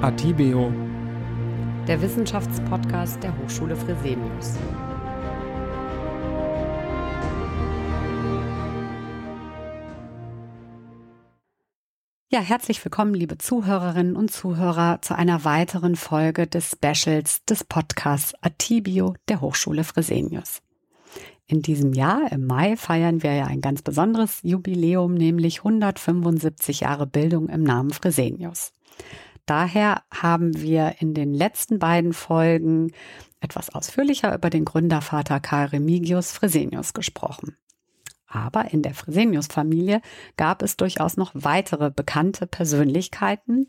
Atibeo, der Wissenschaftspodcast der Hochschule Fresenius. Ja, herzlich willkommen, liebe Zuhörerinnen und Zuhörer, zu einer weiteren Folge des Specials des Podcasts Atibio der Hochschule Fresenius. In diesem Jahr, im Mai, feiern wir ja ein ganz besonderes Jubiläum, nämlich 175 Jahre Bildung im Namen Fresenius. Daher haben wir in den letzten beiden Folgen etwas ausführlicher über den Gründervater Karl Remigius Fresenius gesprochen. Aber in der Fresenius-Familie gab es durchaus noch weitere bekannte Persönlichkeiten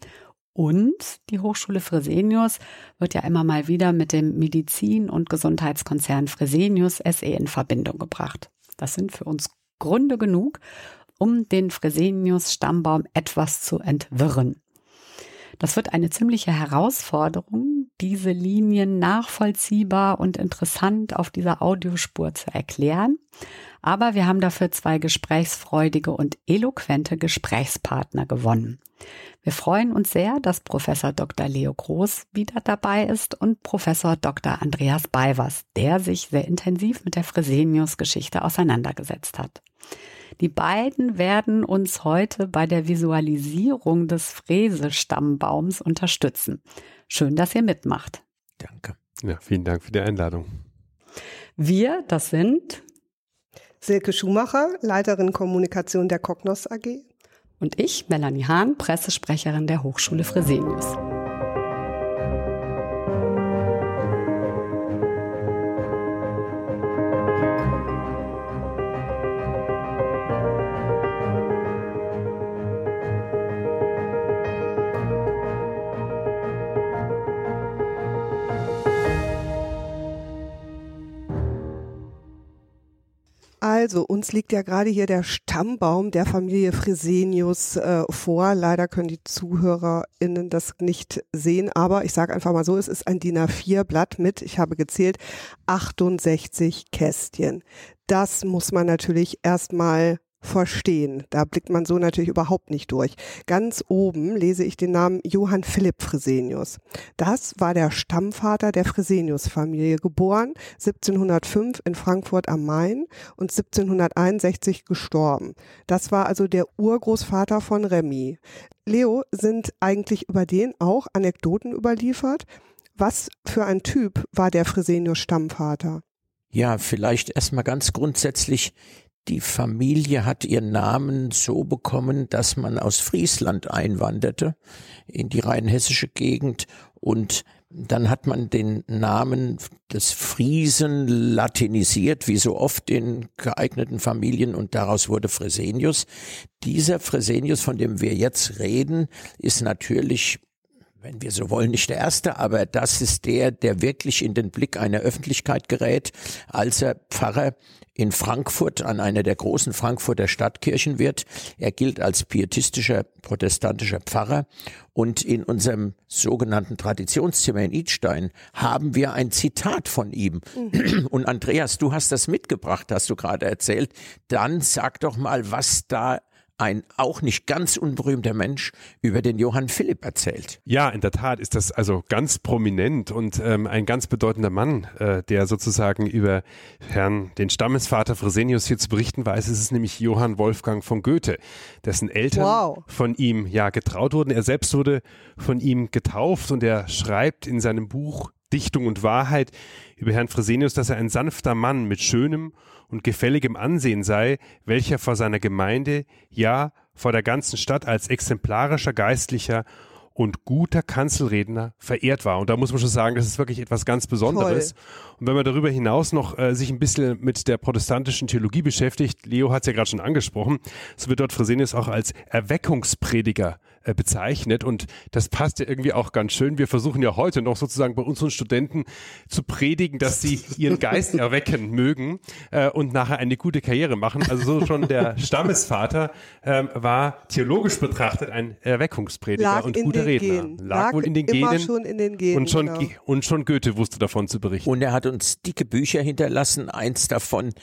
und die Hochschule Fresenius wird ja immer mal wieder mit dem Medizin- und Gesundheitskonzern Fresenius SE in Verbindung gebracht. Das sind für uns Gründe genug, um den Fresenius-Stammbaum etwas zu entwirren. Das wird eine ziemliche Herausforderung, diese Linien nachvollziehbar und interessant auf dieser Audiospur zu erklären. Aber wir haben dafür zwei gesprächsfreudige und eloquente Gesprächspartner gewonnen. Wir freuen uns sehr, dass Professor Dr. Leo Groß wieder dabei ist und Professor Dr. Andreas Balvers, der sich sehr intensiv mit der Fresenius-Geschichte auseinandergesetzt hat. Die beiden werden uns heute bei der Visualisierung des Fräse-Stammbaums unterstützen. Schön, dass ihr mitmacht. Danke. Ja, vielen Dank für die Einladung. Wir, das sind Silke Schumacher, Leiterin Kommunikation der Cognos AG. Und ich, Melanie Hahn, Pressesprecherin der Hochschule Fresenius. Also, uns liegt ja gerade hier der Stammbaum der Familie Fresenius äh, vor. Leider können die ZuhörerInnen das nicht sehen, aber ich sage einfach mal so, es ist ein DIN A4-Blatt mit, ich habe gezählt, 68 Kästchen. Das muss man natürlich erstmal verstehen. Da blickt man so natürlich überhaupt nicht durch. Ganz oben lese ich den Namen Johann Philipp Fresenius. Das war der Stammvater der Fresenius-Familie, geboren 1705 in Frankfurt am Main und 1761 gestorben. Das war also der Urgroßvater von Remy. Leo, sind eigentlich über den auch Anekdoten überliefert? Was für ein Typ war der Fresenius Stammvater? Ja, vielleicht erstmal ganz grundsätzlich die Familie hat ihren Namen so bekommen, dass man aus Friesland einwanderte in die rheinhessische Gegend und dann hat man den Namen des Friesen latinisiert, wie so oft in geeigneten Familien, und daraus wurde Fresenius. Dieser Fresenius, von dem wir jetzt reden, ist natürlich wenn wir so wollen, nicht der erste, aber das ist der, der wirklich in den Blick einer Öffentlichkeit gerät, als er Pfarrer in Frankfurt an einer der großen Frankfurter Stadtkirchen wird. Er gilt als pietistischer protestantischer Pfarrer und in unserem sogenannten Traditionszimmer in Idstein haben wir ein Zitat von ihm. Mhm. Und Andreas, du hast das mitgebracht, hast du gerade erzählt. Dann sag doch mal, was da ein auch nicht ganz unberühmter Mensch über den Johann Philipp erzählt. Ja, in der Tat ist das also ganz prominent und ähm, ein ganz bedeutender Mann, äh, der sozusagen über Herrn, den Stammesvater Fresenius hier zu berichten weiß. Es ist nämlich Johann Wolfgang von Goethe, dessen Eltern wow. von ihm ja getraut wurden. Er selbst wurde von ihm getauft und er schreibt in seinem Buch Dichtung und Wahrheit über Herrn Fresenius, dass er ein sanfter Mann mit schönem und gefälligem Ansehen sei, welcher vor seiner Gemeinde, ja vor der ganzen Stadt als exemplarischer Geistlicher und guter Kanzelredner verehrt war. Und da muss man schon sagen, das ist wirklich etwas ganz Besonderes. Toll. Und wenn man darüber hinaus noch äh, sich ein bisschen mit der protestantischen Theologie beschäftigt, Leo hat es ja gerade schon angesprochen, so wird dort Fresenius auch als Erweckungsprediger äh, bezeichnet und das passt ja irgendwie auch ganz schön. Wir versuchen ja heute noch sozusagen bei unseren Studenten zu predigen, dass sie ihren Geist erwecken mögen äh, und nachher eine gute Karriere machen. Also so schon der Stammesvater ähm, war theologisch betrachtet ein Erweckungsprediger Lag und guter Redner. Lag, Lag, wohl in den Genen. Schon in den Genen und, schon, genau. und schon Goethe wusste davon zu berichten. Und er hat uns dicke Bücher hinterlassen. Eins davon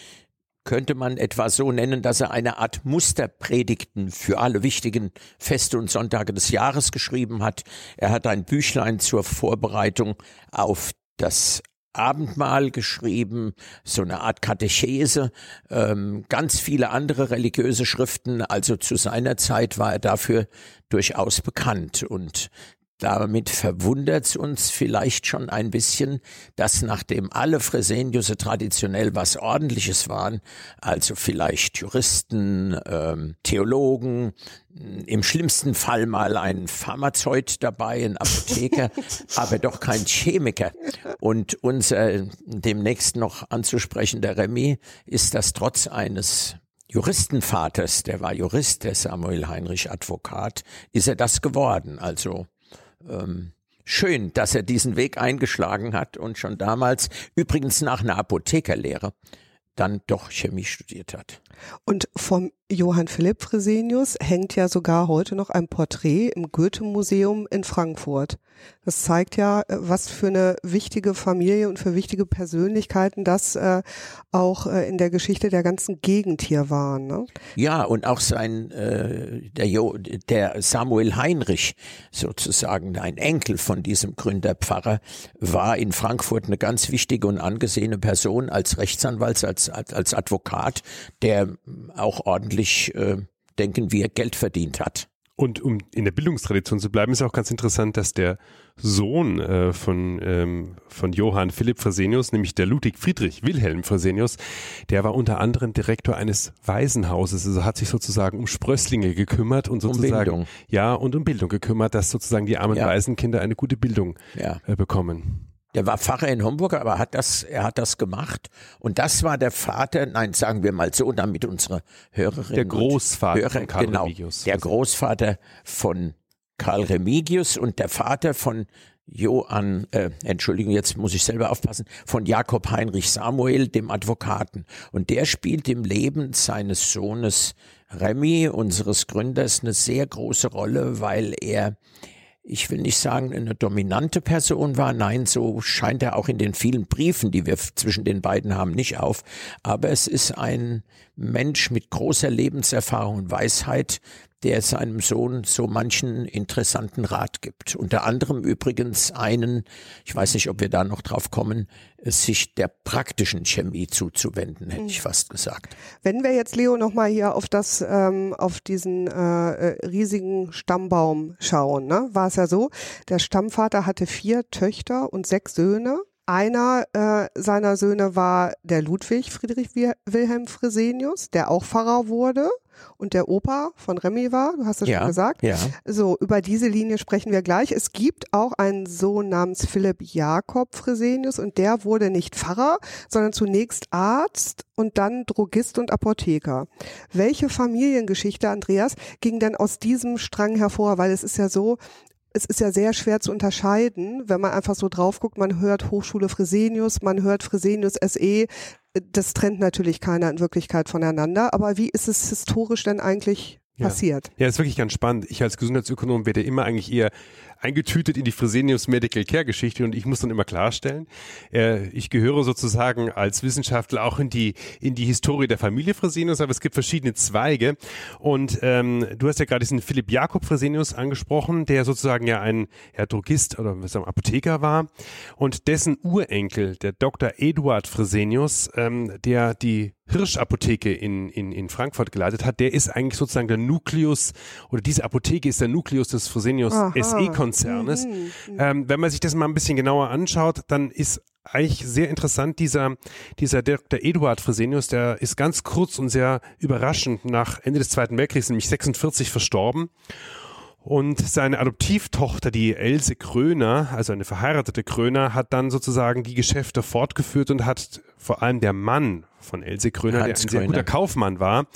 könnte man etwa so nennen, dass er eine Art Musterpredigten für alle wichtigen Feste und Sonntage des Jahres geschrieben hat. Er hat ein Büchlein zur Vorbereitung auf das Abendmahl geschrieben, so eine Art Katechese, ähm, ganz viele andere religiöse Schriften. Also zu seiner Zeit war er dafür durchaus bekannt. Und damit verwundert's uns vielleicht schon ein bisschen, dass nachdem alle Freseniusse traditionell was Ordentliches waren, also vielleicht Juristen, ähm, Theologen, im schlimmsten Fall mal ein Pharmazeut dabei, ein Apotheker, aber doch kein Chemiker. Und unser demnächst noch anzusprechender Remy ist das trotz eines Juristenvaters, der war Jurist, der Samuel Heinrich Advokat, ist er das geworden. Also ähm, schön, dass er diesen Weg eingeschlagen hat und schon damals, übrigens nach einer Apothekerlehre, dann doch Chemie studiert hat. Und vom Johann Philipp Fresenius hängt ja sogar heute noch ein Porträt im Goethe-Museum in Frankfurt. Das zeigt ja, äh, was für eine wichtige Familie und für wichtige Persönlichkeiten das äh, auch äh, in der Geschichte der ganzen Gegend hier waren. Ne? Ja, und auch sein äh, der, jo, der Samuel Heinrich, sozusagen ein Enkel von diesem Gründerpfarrer, war in Frankfurt eine ganz wichtige und angesehene Person als Rechtsanwalt, als, als, als Advokat, der auch ordentlich, äh, denken wir, Geld verdient hat. Und um in der Bildungstradition zu bleiben, ist auch ganz interessant, dass der Sohn äh, von, ähm, von Johann Philipp Fresenius, nämlich der Ludwig Friedrich Wilhelm Fresenius, der war unter anderem Direktor eines Waisenhauses, also hat sich sozusagen um Sprösslinge gekümmert und sozusagen um Bildung. ja und um Bildung gekümmert, dass sozusagen die armen ja. Waisenkinder eine gute Bildung ja. äh, bekommen. Der war Pfarrer in Homburg, aber hat das, er hat das gemacht. Und das war der Vater, nein, sagen wir mal so, damit unsere Hörerinnen Der Großvater Hörer, von Karl genau, Remigius. Der Großvater von Karl Remigius und der Vater von Johann, äh, Entschuldigung, jetzt muss ich selber aufpassen, von Jakob Heinrich Samuel, dem Advokaten. Und der spielt im Leben seines Sohnes Remy, unseres Gründers, eine sehr große Rolle, weil er ich will nicht sagen, eine dominante Person war. Nein, so scheint er auch in den vielen Briefen, die wir zwischen den beiden haben, nicht auf. Aber es ist ein Mensch mit großer Lebenserfahrung und Weisheit, der seinem Sohn so manchen interessanten Rat gibt. Unter anderem übrigens einen, ich weiß nicht, ob wir da noch drauf kommen, sich der praktischen Chemie zuzuwenden, hätte ich mhm. fast gesagt. Wenn wir jetzt Leo nochmal hier auf das, ähm, auf diesen äh, äh, riesigen Stammbaum schauen, ne, war es ja so, der Stammvater hatte vier Töchter und sechs Söhne. Einer äh, seiner Söhne war der Ludwig Friedrich Wilhelm Fresenius, der auch Pfarrer wurde und der Opa von Remy war, du hast es ja, schon gesagt. Ja. So, über diese Linie sprechen wir gleich. Es gibt auch einen Sohn namens Philipp Jakob Fresenius und der wurde nicht Pfarrer, sondern zunächst Arzt und dann Drogist und Apotheker. Welche Familiengeschichte, Andreas, ging denn aus diesem Strang hervor? Weil es ist ja so, es ist ja sehr schwer zu unterscheiden, wenn man einfach so drauf guckt, man hört Hochschule Fresenius, man hört Fresenius SE, das trennt natürlich keiner in Wirklichkeit voneinander. Aber wie ist es historisch denn eigentlich passiert? Ja, ist wirklich ganz spannend. Ich als Gesundheitsökonom werde immer eigentlich eher eingetütet in die Fresenius Medical Care Geschichte und ich muss dann immer klarstellen, äh, ich gehöre sozusagen als Wissenschaftler auch in die in die Historie der Familie Fresenius, aber es gibt verschiedene Zweige und ähm, du hast ja gerade diesen Philipp Jakob Fresenius angesprochen, der sozusagen ja ein ja, Drogist oder was sagen, Apotheker war und dessen Urenkel, der Dr. Eduard Fresenius, ähm, der die Hirschapotheke in, in, in Frankfurt geleitet hat, der ist eigentlich sozusagen der Nukleus oder diese Apotheke ist der Nukleus des Fresenius SE-Konzernes. Mhm, mhm. Ähm, wenn man sich das mal ein bisschen genauer anschaut, dann ist eigentlich sehr interessant, dieser, dieser Dr. Eduard Fresenius, der ist ganz kurz und sehr überraschend nach Ende des Zweiten Weltkriegs, nämlich 46 verstorben. Und seine Adoptivtochter, die Else Kröner, also eine verheiratete Kröner, hat dann sozusagen die Geschäfte fortgeführt und hat vor allem der Mann von Else Kröner, Hans der ein sehr Kröner. guter Kaufmann war,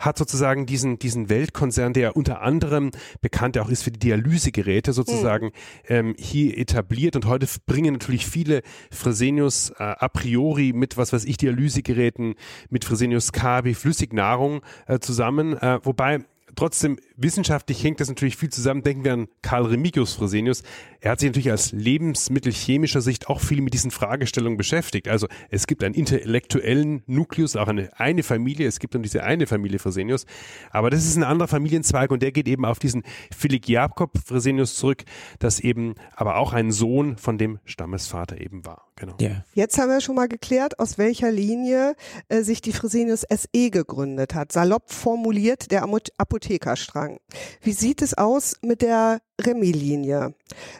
hat sozusagen diesen, diesen Weltkonzern, der unter anderem bekannt auch ist für die Dialysegeräte sozusagen, mhm. ähm, hier etabliert. Und heute bringen natürlich viele Fresenius äh, a priori mit, was weiß ich, Dialysegeräten, mit Fresenius Kabi, Flüssignahrung äh, zusammen. Äh, wobei trotzdem wissenschaftlich hängt das natürlich viel zusammen. Denken wir an Karl Remigius Fresenius. Er hat sich natürlich als lebensmittelchemischer Sicht auch viel mit diesen Fragestellungen beschäftigt. Also es gibt einen intellektuellen Nukleus, auch eine, eine Familie. Es gibt dann diese eine Familie Fresenius. Aber das ist ein anderer Familienzweig und der geht eben auf diesen Philipp Jakob Fresenius zurück, das eben aber auch ein Sohn von dem Stammesvater eben war. Genau. Ja. Jetzt haben wir schon mal geklärt, aus welcher Linie äh, sich die Fresenius SE gegründet hat. Salopp formuliert der Apothekerstrang. Wie sieht es aus mit der Remy-Linie?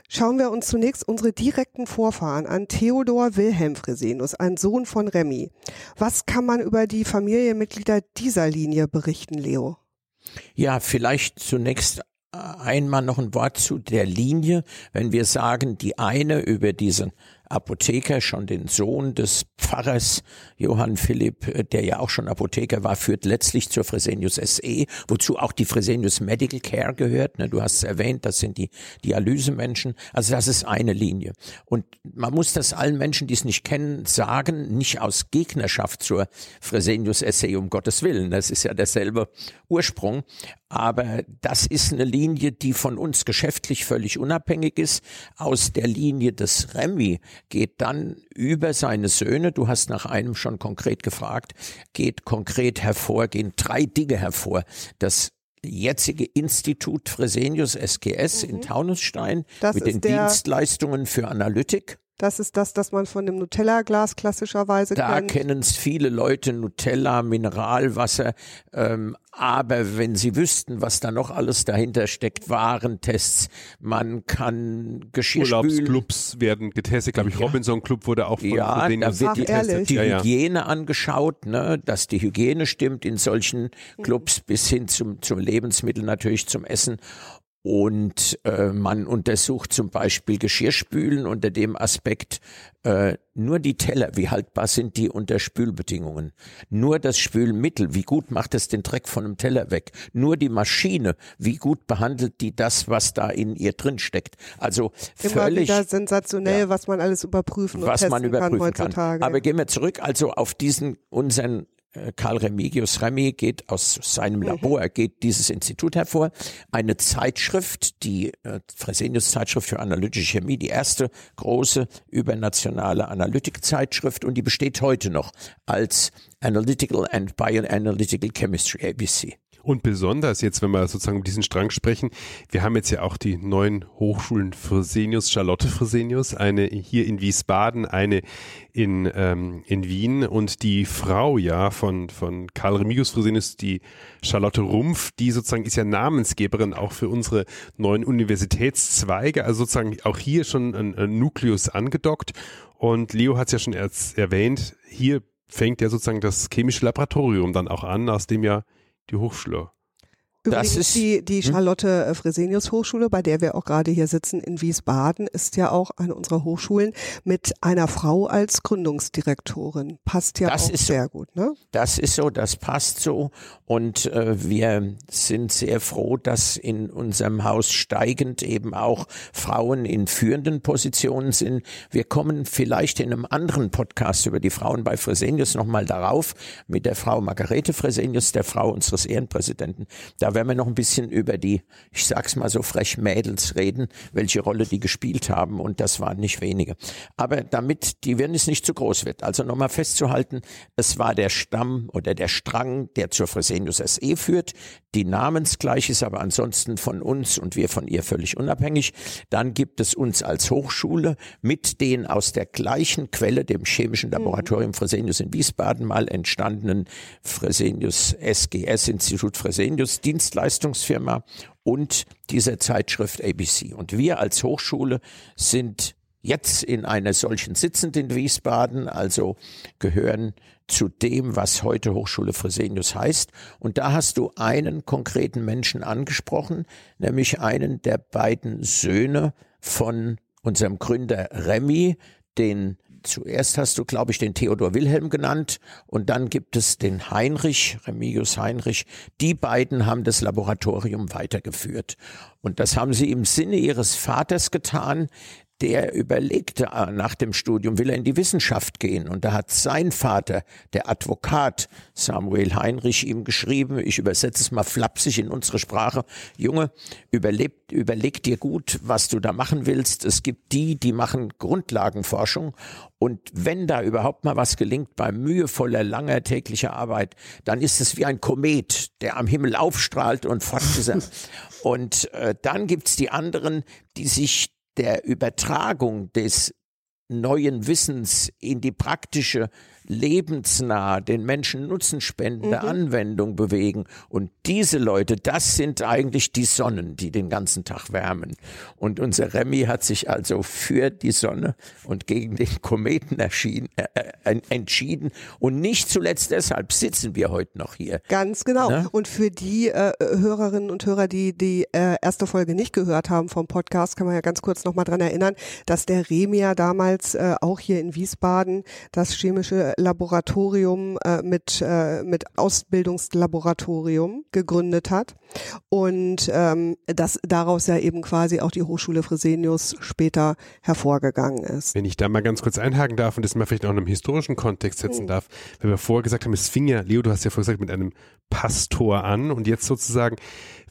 Schauen wir uns zunächst unsere direkten Vorfahren an. Theodor Wilhelm Fresenius, ein Sohn von Remy. Was kann man über die Familienmitglieder dieser Linie berichten, Leo? Ja, vielleicht zunächst einmal noch ein Wort zu der Linie. Wenn wir sagen, die eine über diesen Apotheker, schon den Sohn des Pfarrers Johann Philipp, äh, der ja auch schon Apotheker war, führt letztlich zur Fresenius SE, wozu auch die Fresenius Medical Care gehört. Ne? Du hast es erwähnt, das sind die Dialysemenschen. Also das ist eine Linie. Und man muss das allen Menschen, die es nicht kennen, sagen, nicht aus Gegnerschaft zur Fresenius SE, um Gottes Willen. Das ist ja derselbe Ursprung. Aber das ist eine Linie, die von uns geschäftlich völlig unabhängig ist. Aus der Linie des Remy geht dann über seine Söhne, du hast nach einem schon konkret gefragt, geht konkret hervor, gehen drei Dinge hervor. Das jetzige Institut Fresenius SGS mhm. in Taunusstein das mit den Dienstleistungen für Analytik. Das ist das, das man von dem Nutella-Glas klassischerweise da kennt. Da kennen es viele Leute, Nutella, Mineralwasser. Ähm, aber wenn sie wüssten, was da noch alles dahinter steckt, Warentests, man kann Geschirr Urlaubsclubs werden getestet, glaube ich. Ja. Robinson Club wurde auch von ja, da wird die, getestet. die ja, Hygiene angeschaut, ne, dass die Hygiene stimmt in solchen mhm. Clubs mhm. bis hin zum, zum Lebensmittel natürlich zum Essen. Und äh, man untersucht zum Beispiel Geschirrspülen unter dem Aspekt, äh, nur die Teller, wie haltbar sind die unter Spülbedingungen. Nur das Spülmittel, wie gut macht es den Dreck von einem Teller weg. Nur die Maschine, wie gut behandelt die das, was da in ihr drin steckt. Also Immer völlig wieder sensationell, ja, was man alles überprüfen und was man überprüfen kann heutzutage. Kann. Aber gehen wir zurück also auf diesen unseren Karl Remigius Remy geht aus seinem. Labor, geht dieses Institut hervor. Eine Zeitschrift, die äh, Fresenius Zeitschrift für analytische Chemie, die erste große übernationale Analytikzeitschrift und die besteht heute noch als Analytical and Bioanalytical Chemistry, ABC. Und besonders jetzt, wenn wir sozusagen um diesen Strang sprechen, wir haben jetzt ja auch die neuen Hochschulen Fresenius, Charlotte Fresenius, eine hier in Wiesbaden, eine in, ähm, in Wien und die Frau ja von, von Karl Remigius Fresenius, die Charlotte Rumpf, die sozusagen ist ja Namensgeberin auch für unsere neuen Universitätszweige, also sozusagen auch hier schon ein, ein Nukleus angedockt. Und Leo hat es ja schon erwähnt, hier fängt ja sozusagen das chemische Laboratorium dann auch an, aus dem ja die Hochschule Übrigens das ist die, die hm? Charlotte äh, Fresenius Hochschule, bei der wir auch gerade hier sitzen in Wiesbaden, ist ja auch eine unserer Hochschulen mit einer Frau als Gründungsdirektorin. Passt ja das auch sehr so. gut, ne? Das ist so, das passt so. Und äh, wir sind sehr froh, dass in unserem Haus steigend eben auch Frauen in führenden Positionen sind. Wir kommen vielleicht in einem anderen Podcast über die Frauen bei Fresenius nochmal darauf, mit der Frau Margarete Fresenius, der Frau unseres Ehrenpräsidenten. Da werden wir noch ein bisschen über die, ich sag's mal so frech, Mädels reden, welche Rolle die gespielt haben und das waren nicht wenige. Aber damit die Wirrnis nicht zu groß wird, also nochmal festzuhalten, es war der Stamm oder der Strang, der zur Fresenius SE führt, die namensgleich ist aber ansonsten von uns und wir von ihr völlig unabhängig. Dann gibt es uns als Hochschule mit den aus der gleichen Quelle, dem Chemischen Laboratorium Fresenius in Wiesbaden mal entstandenen Fresenius SGS Institut Fresenius Dienst Dienstleistungsfirma und dieser Zeitschrift ABC. Und wir als Hochschule sind jetzt in einer solchen sitzend in Wiesbaden, also gehören zu dem, was heute Hochschule Fresenius heißt. Und da hast du einen konkreten Menschen angesprochen, nämlich einen der beiden Söhne von unserem Gründer Remy, den zuerst hast du, glaube ich, den Theodor Wilhelm genannt und dann gibt es den Heinrich, Remigius Heinrich. Die beiden haben das Laboratorium weitergeführt. Und das haben sie im Sinne ihres Vaters getan, der überlegte äh, nach dem Studium, will er in die Wissenschaft gehen. Und da hat sein Vater, der Advokat Samuel Heinrich, ihm geschrieben, ich übersetze es mal flapsig in unsere Sprache, Junge, überlebt, überleg dir gut, was du da machen willst. Es gibt die, die machen Grundlagenforschung. Und wenn da überhaupt mal was gelingt bei mühevoller, langer täglicher Arbeit, dann ist es wie ein Komet, der am Himmel aufstrahlt und fortgesetzt. und äh, dann gibt's die anderen, die sich der Übertragung des neuen Wissens in die praktische lebensnah, den Menschen Nutzen spendende mhm. Anwendung bewegen. Und diese Leute, das sind eigentlich die Sonnen, die den ganzen Tag wärmen. Und unser Remy hat sich also für die Sonne und gegen den Kometen erschien, äh, äh entschieden. Und nicht zuletzt deshalb sitzen wir heute noch hier. Ganz genau. Ne? Und für die äh, Hörerinnen und Hörer, die die äh, erste Folge nicht gehört haben vom Podcast, kann man ja ganz kurz nochmal dran erinnern, dass der Remy ja damals äh, auch hier in Wiesbaden das chemische Laboratorium äh, mit, äh, mit Ausbildungslaboratorium gegründet hat und ähm, dass daraus ja eben quasi auch die Hochschule Fresenius später hervorgegangen ist. Wenn ich da mal ganz kurz einhaken darf und das mal vielleicht auch in einem historischen Kontext setzen mhm. darf, wenn wir vorher gesagt haben, es fing ja, Leo, du hast ja vorher gesagt, mit einem Pastor an und jetzt sozusagen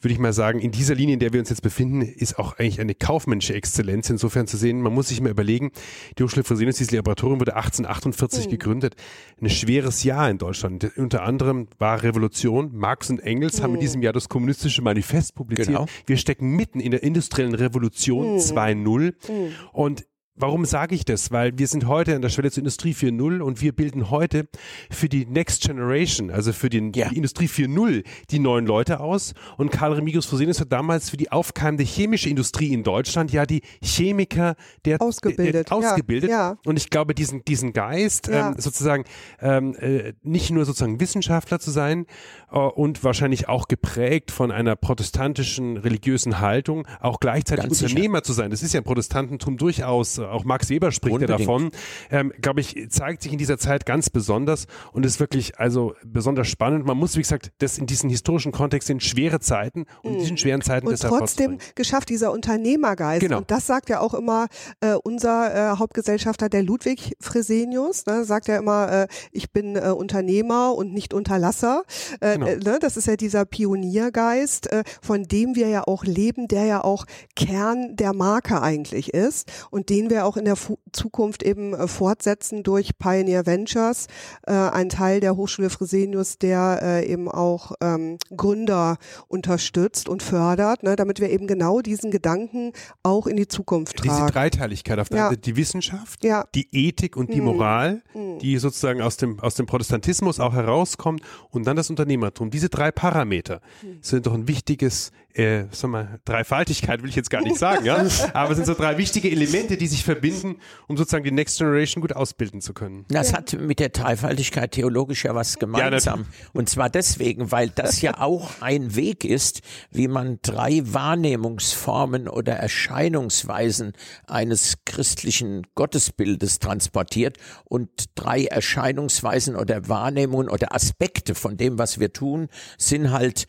würde ich mal sagen, in dieser Linie, in der wir uns jetzt befinden, ist auch eigentlich eine kaufmännische Exzellenz insofern zu sehen. Man muss sich mal überlegen, die Hochschule Fresenius, dieses Laboratorium wurde 1848 mhm. gegründet. Ein schweres Jahr in Deutschland. Unter anderem war Revolution. Marx und Engels mhm. haben in diesem Jahr das kommunistische Manifest publiziert. Genau. Wir stecken mitten in der industriellen Revolution mhm. 2.0 mhm. und Warum sage ich das? Weil wir sind heute an der Schwelle zur Industrie 4.0 und wir bilden heute für die Next Generation, also für den, ja. die Industrie 4.0, die neuen Leute aus. Und Karl Remigius Fresenius hat damals für die aufkeimende chemische Industrie in Deutschland ja die Chemiker der ausgebildet. Der, ausgebildet. Ja, ja. Und ich glaube, diesen, diesen Geist, ähm, sozusagen ähm, äh, nicht nur sozusagen Wissenschaftler zu sein äh, und wahrscheinlich auch geprägt von einer protestantischen religiösen Haltung, auch gleichzeitig Ganz Unternehmer sicher. zu sein. Das ist ja im Protestantentum durchaus auch Max Weber spricht Unbedingt. ja davon, ähm, glaube ich, zeigt sich in dieser Zeit ganz besonders und ist wirklich also besonders spannend. Man muss, wie gesagt, das in diesen historischen Kontext sind schwere Zeiten und in diesen mhm. schweren Zeiten und trotzdem geschafft dieser Unternehmergeist. Genau. Und das sagt ja auch immer äh, unser äh, Hauptgesellschafter, der Ludwig Fresenius, ne, sagt ja immer, äh, ich bin äh, Unternehmer und nicht Unterlasser. Äh, genau. Äh, ne, das ist ja dieser Pioniergeist, äh, von dem wir ja auch leben, der ja auch Kern der Marke eigentlich ist und den wir wir auch in der Fu Zukunft eben äh, fortsetzen durch Pioneer Ventures, äh, ein Teil der Hochschule Fresenius, der äh, eben auch ähm, Gründer unterstützt und fördert, ne, damit wir eben genau diesen Gedanken auch in die Zukunft tragen. Diese Dreiteiligkeit auf der ja. Seite, die Wissenschaft, ja. die Ethik und die mhm. Moral, mhm. die sozusagen aus dem, aus dem Protestantismus auch herauskommt und dann das Unternehmertum. Diese drei Parameter mhm. sind doch ein wichtiges äh, sag mal, Dreifaltigkeit will ich jetzt gar nicht sagen, ja, aber es sind so drei wichtige Elemente, die sich verbinden, um sozusagen die Next Generation gut ausbilden zu können. Das hat mit der Dreifaltigkeit theologisch ja was gemeinsam. Ja, und zwar deswegen, weil das ja auch ein Weg ist, wie man drei Wahrnehmungsformen oder Erscheinungsweisen eines christlichen Gottesbildes transportiert und drei Erscheinungsweisen oder Wahrnehmungen oder Aspekte von dem, was wir tun, sind halt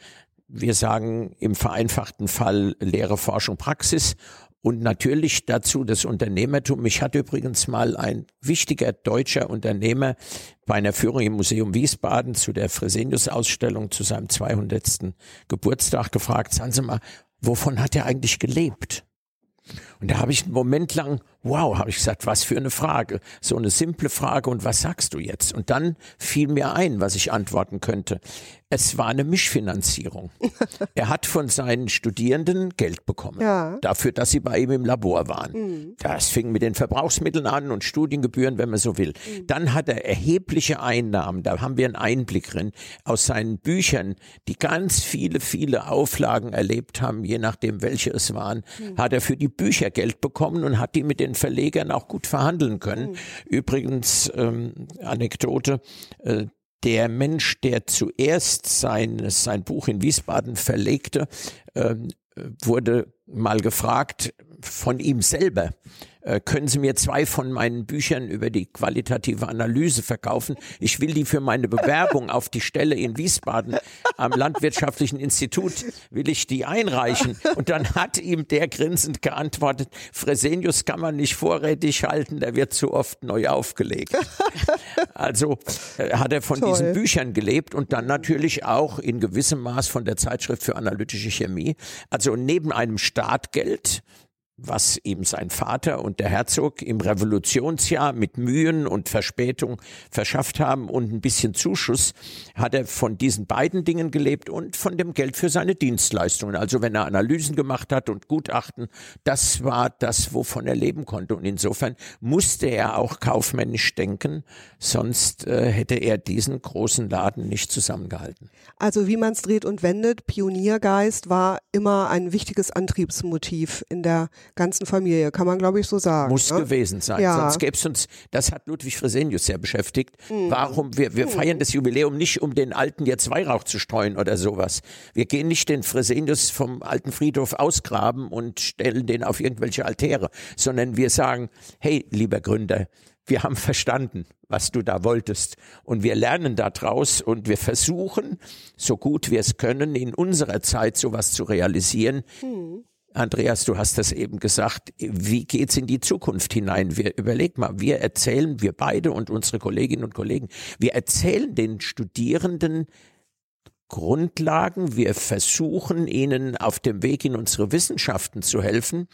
wir sagen im vereinfachten Fall Lehre, Forschung, Praxis und natürlich dazu das Unternehmertum. Mich hat übrigens mal ein wichtiger deutscher Unternehmer bei einer Führung im Museum Wiesbaden zu der Fresenius-Ausstellung zu seinem 200. Geburtstag gefragt, sagen Sie mal, wovon hat er eigentlich gelebt? Und da habe ich einen Moment lang, wow, habe ich gesagt, was für eine Frage. So eine simple Frage und was sagst du jetzt? Und dann fiel mir ein, was ich antworten könnte. Es war eine Mischfinanzierung. er hat von seinen Studierenden Geld bekommen. Ja. Dafür, dass sie bei ihm im Labor waren. Mhm. Das fing mit den Verbrauchsmitteln an und Studiengebühren, wenn man so will. Mhm. Dann hat er erhebliche Einnahmen, da haben wir einen Einblick drin, aus seinen Büchern, die ganz viele, viele Auflagen erlebt haben, je nachdem welche es waren, mhm. hat er für die Bücher Geld bekommen und hat die mit den Verlegern auch gut verhandeln können. Mhm. Übrigens, ähm, Anekdote, äh, der Mensch, der zuerst sein, sein Buch in Wiesbaden verlegte, äh, wurde mal gefragt von ihm selber, äh, können Sie mir zwei von meinen Büchern über die qualitative Analyse verkaufen? Ich will die für meine Bewerbung auf die Stelle in Wiesbaden am Landwirtschaftlichen Institut, will ich die einreichen. Und dann hat ihm der grinsend geantwortet, Fresenius kann man nicht vorrätig halten, der wird zu oft neu aufgelegt. Also äh, hat er von Toll. diesen Büchern gelebt und dann natürlich auch in gewissem Maß von der Zeitschrift für analytische Chemie. Also neben einem Startgeld was ihm sein Vater und der Herzog im Revolutionsjahr mit Mühen und Verspätung verschafft haben und ein bisschen Zuschuss, hat er von diesen beiden Dingen gelebt und von dem Geld für seine Dienstleistungen. Also wenn er Analysen gemacht hat und Gutachten, das war das, wovon er leben konnte. Und insofern musste er auch kaufmännisch denken, sonst äh, hätte er diesen großen Laden nicht zusammengehalten. Also wie man es dreht und wendet, Pioniergeist war immer ein wichtiges Antriebsmotiv in der ganzen Familie, kann man glaube ich so sagen. Muss ne? gewesen sein, ja. sonst gäbe es uns, das hat Ludwig Fresenius sehr beschäftigt, mhm. warum, wir, wir mhm. feiern das Jubiläum nicht, um den Alten jetzt Weihrauch zu streuen oder sowas. Wir gehen nicht den Fresenius vom alten Friedhof ausgraben und stellen den auf irgendwelche Altäre, sondern wir sagen, hey, lieber Gründer, wir haben verstanden, was du da wolltest. Und wir lernen daraus und wir versuchen, so gut wir es können, in unserer Zeit sowas zu realisieren. Hm. Andreas, du hast das eben gesagt. Wie geht's in die Zukunft hinein? Wir überleg mal, wir erzählen, wir beide und unsere Kolleginnen und Kollegen, wir erzählen den Studierenden Grundlagen. Wir versuchen ihnen auf dem Weg in unsere Wissenschaften zu helfen,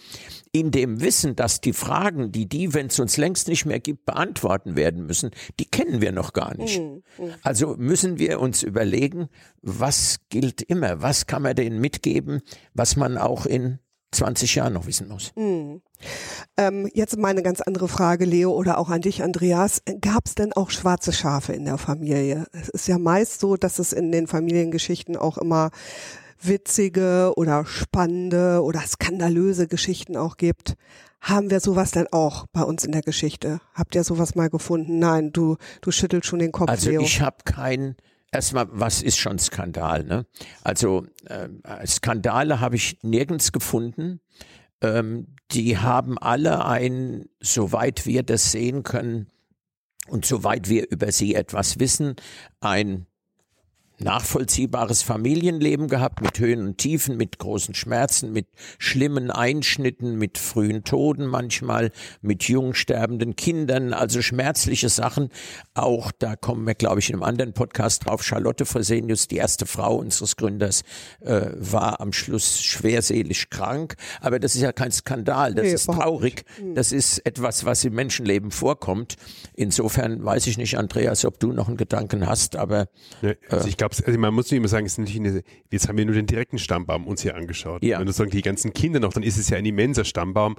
in dem Wissen, dass die Fragen, die die, wenn es uns längst nicht mehr gibt, beantworten werden müssen, die kennen wir noch gar nicht. Mhm. Mhm. Also müssen wir uns überlegen, was gilt immer, was kann man denen mitgeben, was man auch in 20 Jahren noch wissen muss. Mhm. Ähm, jetzt mal eine ganz andere Frage, Leo, oder auch an dich, Andreas. Gab es denn auch schwarze Schafe in der Familie? Es ist ja meist so, dass es in den Familiengeschichten auch immer witzige oder spannende oder skandalöse Geschichten auch gibt. Haben wir sowas denn auch bei uns in der Geschichte? Habt ihr sowas mal gefunden? Nein, du, du schüttelst schon den Kopf. Also Leo. ich habe kein Erstmal, was ist schon Skandal? Ne? Also äh, Skandale habe ich nirgends gefunden. Ähm, die haben alle ein, soweit wir das sehen können und soweit wir über sie etwas wissen, ein nachvollziehbares Familienleben gehabt mit Höhen und Tiefen, mit großen Schmerzen, mit schlimmen Einschnitten, mit frühen Toden manchmal, mit jung sterbenden Kindern, also schmerzliche Sachen. Auch da kommen wir, glaube ich, in einem anderen Podcast drauf. Charlotte Fresenius, die erste Frau unseres Gründers, äh, war am Schluss schwerselig krank. Aber das ist ja kein Skandal, das nee, ist traurig. Hm. Das ist etwas, was im Menschenleben vorkommt. Insofern weiß ich nicht, Andreas, ob du noch einen Gedanken hast, aber nee, also äh, gab es, also man muss nicht immer sagen, es ist natürlich eine, jetzt haben wir nur den direkten Stammbaum uns hier angeschaut. Ja. Wenn du sagst, die ganzen Kinder noch, dann ist es ja ein immenser Stammbaum.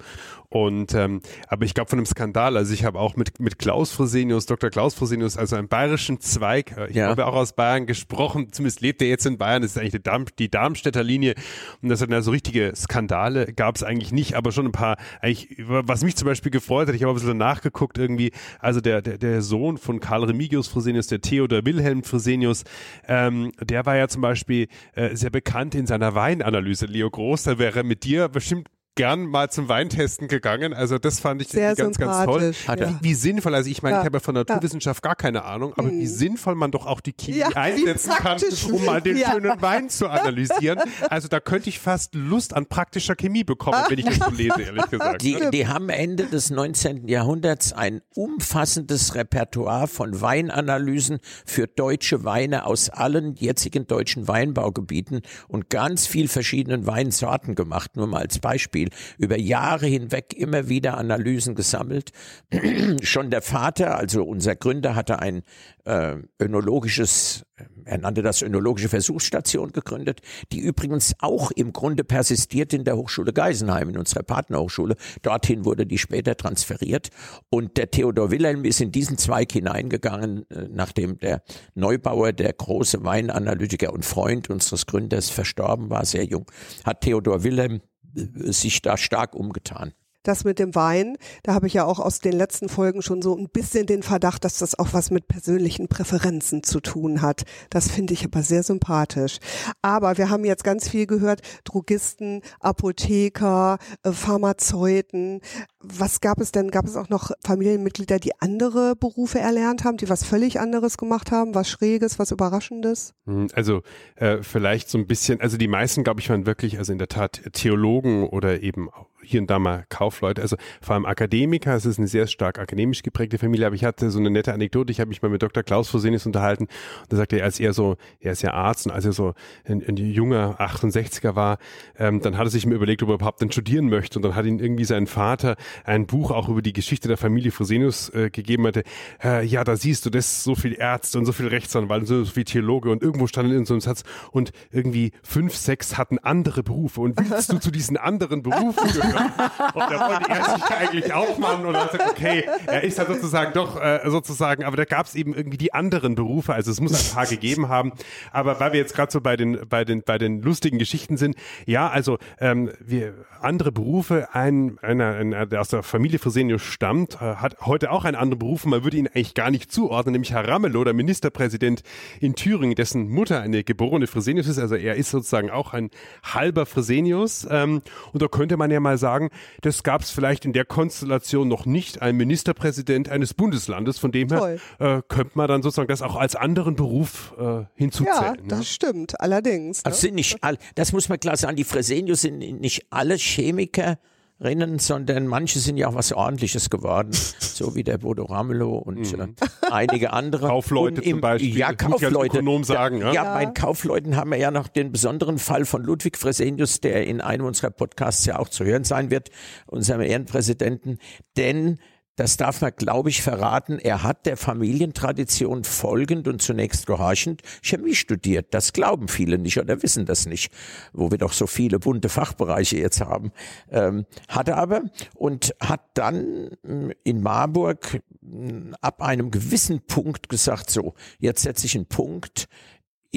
Und ähm, aber ich glaube von einem Skandal, also ich habe auch mit, mit Klaus Fresenius, Dr. Klaus Fresenius, also einem bayerischen Zweig, äh, ich ja. habe auch aus Bayern gesprochen, zumindest lebt er jetzt in Bayern, das ist eigentlich die, Darm, die Darmstädter Linie. Und das sind also richtige Skandale, gab es eigentlich nicht, aber schon ein paar, eigentlich, was mich zum Beispiel gefreut hat, ich habe ein bisschen nachgeguckt irgendwie, also der, der, der Sohn von Karl Remigius Fresenius, der Theodor Wilhelm Fresenius, äh, ähm, der war ja zum Beispiel äh, sehr bekannt in seiner Weinanalyse. Leo Groß, da wäre mit dir bestimmt gern mal zum Weintesten gegangen. Also das fand ich Sehr ganz, ganz toll. Ja. Wie, wie, sinnvoll, also ich meine, ja. ich habe ja von Naturwissenschaft gar keine Ahnung, aber mhm. wie sinnvoll man doch auch die Chemie ja, einsetzen kann, um mal den schönen Wein zu analysieren. Also da könnte ich fast Lust an praktischer Chemie bekommen, wenn ich das so lese, ehrlich gesagt. Die, die haben Ende des 19. Jahrhunderts ein umfassendes Repertoire von Weinanalysen für deutsche Weine aus allen jetzigen deutschen Weinbaugebieten und ganz viel verschiedenen Weinsorten gemacht, nur mal als Beispiel. Beispiel über Jahre hinweg immer wieder Analysen gesammelt. Schon der Vater, also unser Gründer, hatte ein äh, önologisches, er nannte das önologische Versuchsstation gegründet, die übrigens auch im Grunde persistiert in der Hochschule Geisenheim, in unserer Partnerhochschule. Dorthin wurde die später transferiert. Und der Theodor Wilhelm ist in diesen Zweig hineingegangen, äh, nachdem der Neubauer, der große Weinanalytiker und Freund unseres Gründers verstorben war, sehr jung, hat Theodor Wilhelm sich da stark umgetan. Das mit dem Wein, da habe ich ja auch aus den letzten Folgen schon so ein bisschen den Verdacht, dass das auch was mit persönlichen Präferenzen zu tun hat. Das finde ich aber sehr sympathisch. Aber wir haben jetzt ganz viel gehört, Drogisten, Apotheker, äh, Pharmazeuten. Was gab es denn? Gab es auch noch Familienmitglieder, die andere Berufe erlernt haben, die was völlig anderes gemacht haben, was Schräges, was Überraschendes? Hm, also äh, vielleicht so ein bisschen, also die meisten, glaube ich, waren wirklich, also in der Tat Theologen oder eben hier und da mal Kaufleute, also vor allem Akademiker, es ist eine sehr stark akademisch geprägte Familie, aber ich hatte so eine nette Anekdote, ich habe mich mal mit Dr. Klaus Fosenius unterhalten und da sagte er, als er so, er ist ja Arzt und als er so ein, ein junger 68er war, ähm, dann hat er sich mir überlegt, ob er überhaupt dann studieren möchte und dann hat ihn irgendwie sein Vater ein Buch auch über die Geschichte der Familie Fresenius äh, gegeben, hatte, äh, ja, da siehst du, das so viel Ärzte und so viel Rechtsanwalt und so viel Theologe und irgendwo stand in so einem Satz und irgendwie fünf, sechs hatten andere Berufe und willst du zu diesen anderen Berufen gehören? Und da wollte er sich eigentlich auch machen und hat gesagt, okay, er ist halt sozusagen doch äh, sozusagen, aber da gab es eben irgendwie die anderen Berufe, also es muss ein paar gegeben haben. Aber weil wir jetzt gerade so bei den, bei den, bei den lustigen Geschichten sind, ja, also ähm, wir andere Berufe, ein, einer, einer, der aus der Familie Fresenius stammt, äh, hat heute auch einen anderen Beruf, man würde ihn eigentlich gar nicht zuordnen, nämlich Herr Ramelow, der Ministerpräsident in Thüringen, dessen Mutter eine geborene Fresenius ist, also er ist sozusagen auch ein halber Fresenius. Ähm, und da könnte man ja mal sagen, sagen, das gab es vielleicht in der Konstellation noch nicht, ein Ministerpräsident eines Bundeslandes. Von dem her äh, könnte man dann sozusagen das auch als anderen Beruf äh, hinzuzählen. Ja, das ne? stimmt, allerdings. Ne? Also sind nicht all, das muss man klar sagen, die Fresenius sind nicht alle Chemiker, Rennen, sondern manche sind ja auch was Ordentliches geworden, so wie der Bodo Ramelow und mhm. äh, einige andere. Kaufleute im, zum Beispiel. Ja, Kaufleute. Ökonom sagen, ja, ja, ja, bei Kaufleuten haben wir ja noch den besonderen Fall von Ludwig Fresenius, der in einem unserer Podcasts ja auch zu hören sein wird, unserem Ehrenpräsidenten, denn das darf man, glaube ich, verraten. Er hat der Familientradition folgend und zunächst gehorchend Chemie studiert. Das glauben viele nicht oder wissen das nicht, wo wir doch so viele bunte Fachbereiche jetzt haben. Ähm, hat er aber und hat dann mm, in Marburg mm, ab einem gewissen Punkt gesagt, so, jetzt setze ich einen Punkt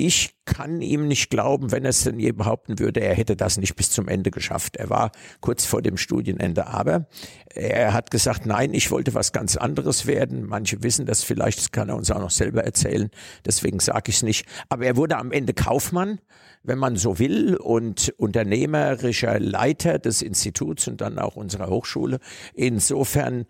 ich kann ihm nicht glauben, wenn er es denn je behaupten würde, er hätte das nicht bis zum Ende geschafft. Er war kurz vor dem Studienende, aber er hat gesagt, nein, ich wollte was ganz anderes werden. Manche wissen das vielleicht, das kann er uns auch noch selber erzählen, deswegen sage ich es nicht. Aber er wurde am Ende Kaufmann, wenn man so will, und unternehmerischer Leiter des Instituts und dann auch unserer Hochschule. Insofern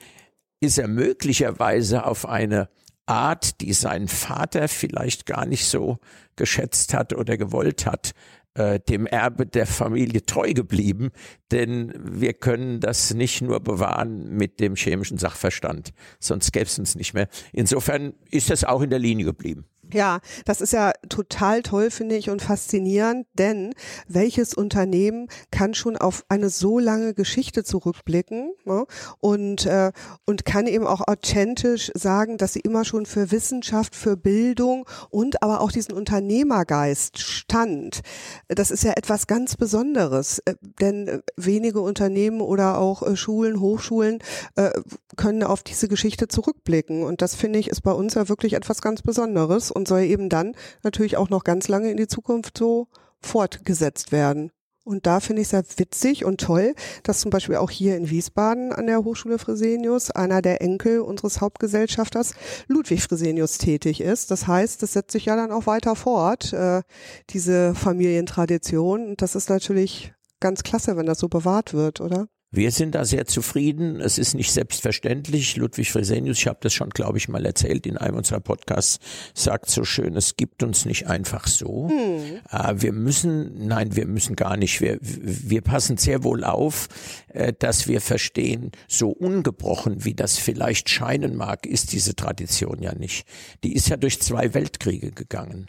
ist er möglicherweise auf eine Art, die sein Vater vielleicht gar nicht so geschätzt hat oder gewollt hat, äh, dem Erbe der Familie treu geblieben, denn wir können das nicht nur bewahren mit dem chemischen Sachverstand, sonst gäbe es uns nicht mehr. Insofern ist das auch in der Linie geblieben. Ja, das ist ja total toll, finde ich, und faszinierend, denn welches Unternehmen kann schon auf eine so lange Geschichte zurückblicken ne? und, äh, und kann eben auch authentisch sagen, dass sie immer schon für Wissenschaft, für Bildung und aber auch diesen Unternehmergeist stand. Das ist ja etwas ganz Besonderes, äh, denn wenige Unternehmen oder auch äh, Schulen, Hochschulen äh, können auf diese Geschichte zurückblicken. Und das finde ich ist bei uns ja wirklich etwas ganz Besonderes und soll eben dann natürlich auch noch ganz lange in die Zukunft so fortgesetzt werden. Und da finde ich es sehr witzig und toll, dass zum Beispiel auch hier in Wiesbaden an der Hochschule Fresenius einer der Enkel unseres Hauptgesellschafters Ludwig Fresenius tätig ist. Das heißt, das setzt sich ja dann auch weiter fort, äh, diese Familientradition. Und das ist natürlich ganz klasse, wenn das so bewahrt wird, oder? Wir sind da sehr zufrieden. Es ist nicht selbstverständlich. Ludwig Fresenius, ich habe das schon, glaube ich, mal erzählt in einem unserer Podcasts, sagt so schön, es gibt uns nicht einfach so. Hm. Äh, wir müssen, nein, wir müssen gar nicht. Wir, wir passen sehr wohl auf, äh, dass wir verstehen, so ungebrochen, wie das vielleicht scheinen mag, ist diese Tradition ja nicht. Die ist ja durch zwei Weltkriege gegangen.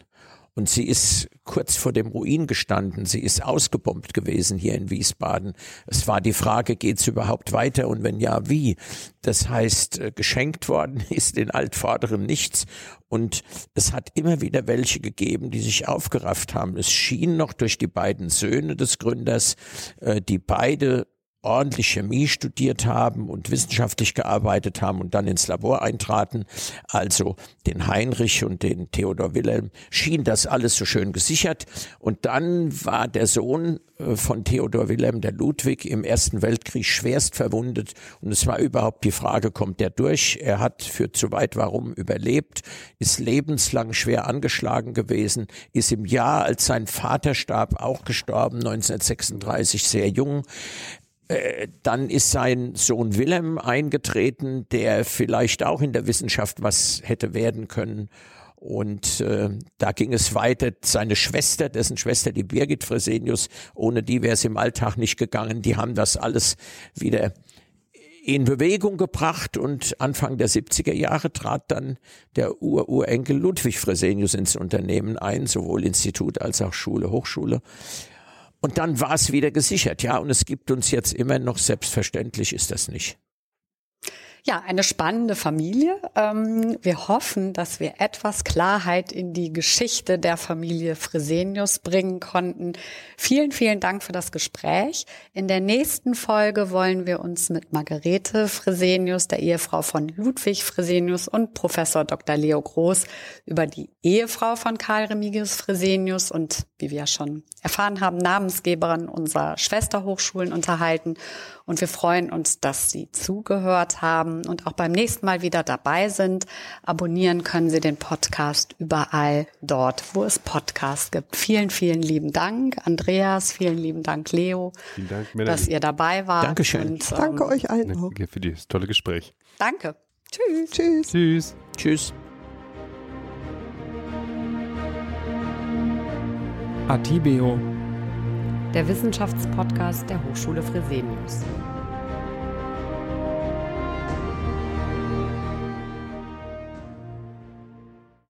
Und sie ist kurz vor dem Ruin gestanden. Sie ist ausgebombt gewesen hier in Wiesbaden. Es war die Frage, geht's überhaupt weiter und wenn ja, wie? Das heißt, äh, geschenkt worden ist den Altvorderen nichts. Und es hat immer wieder welche gegeben, die sich aufgerafft haben. Es schien noch durch die beiden Söhne des Gründers, äh, die beide ordentlich Chemie studiert haben und wissenschaftlich gearbeitet haben und dann ins Labor eintraten, also den Heinrich und den Theodor Wilhelm, schien das alles so schön gesichert. Und dann war der Sohn äh, von Theodor Wilhelm, der Ludwig, im Ersten Weltkrieg schwerst verwundet. Und es war überhaupt die Frage, kommt der durch? Er hat für zu weit warum überlebt, ist lebenslang schwer angeschlagen gewesen, ist im Jahr, als sein Vater starb, auch gestorben, 1936, sehr jung. Äh, dann ist sein Sohn Wilhelm eingetreten, der vielleicht auch in der Wissenschaft was hätte werden können. Und äh, da ging es weiter. Seine Schwester, dessen Schwester, die Birgit Fresenius, ohne die wäre es im Alltag nicht gegangen. Die haben das alles wieder in Bewegung gebracht und Anfang der 70er Jahre trat dann der Ururenkel Ludwig Fresenius ins Unternehmen ein, sowohl Institut als auch Schule, Hochschule. Und dann war es wieder gesichert, ja. Und es gibt uns jetzt immer noch, selbstverständlich ist das nicht. Ja, eine spannende Familie. Ähm, wir hoffen, dass wir etwas Klarheit in die Geschichte der Familie Fresenius bringen konnten. Vielen, vielen Dank für das Gespräch. In der nächsten Folge wollen wir uns mit Margarete Fresenius, der Ehefrau von Ludwig Fresenius und Professor Dr. Leo Groß über die Ehefrau von Karl Remigius Fresenius und, wie wir schon erfahren haben, Namensgeberin unserer Schwesterhochschulen unterhalten. Und wir freuen uns, dass Sie zugehört haben und auch beim nächsten Mal wieder dabei sind. Abonnieren können Sie den Podcast überall dort, wo es Podcasts gibt. Vielen, vielen lieben Dank, Andreas. Vielen lieben Dank, Leo, Vielen Dank, dass ihr dabei wart. Dankeschön. Und, ähm, Danke euch allen auch. Danke für das tolle Gespräch. Danke. Tschüss. Tschüss. Tschüss. Tschüss. Atibeo Der Wissenschaftspodcast der Hochschule Fresenius.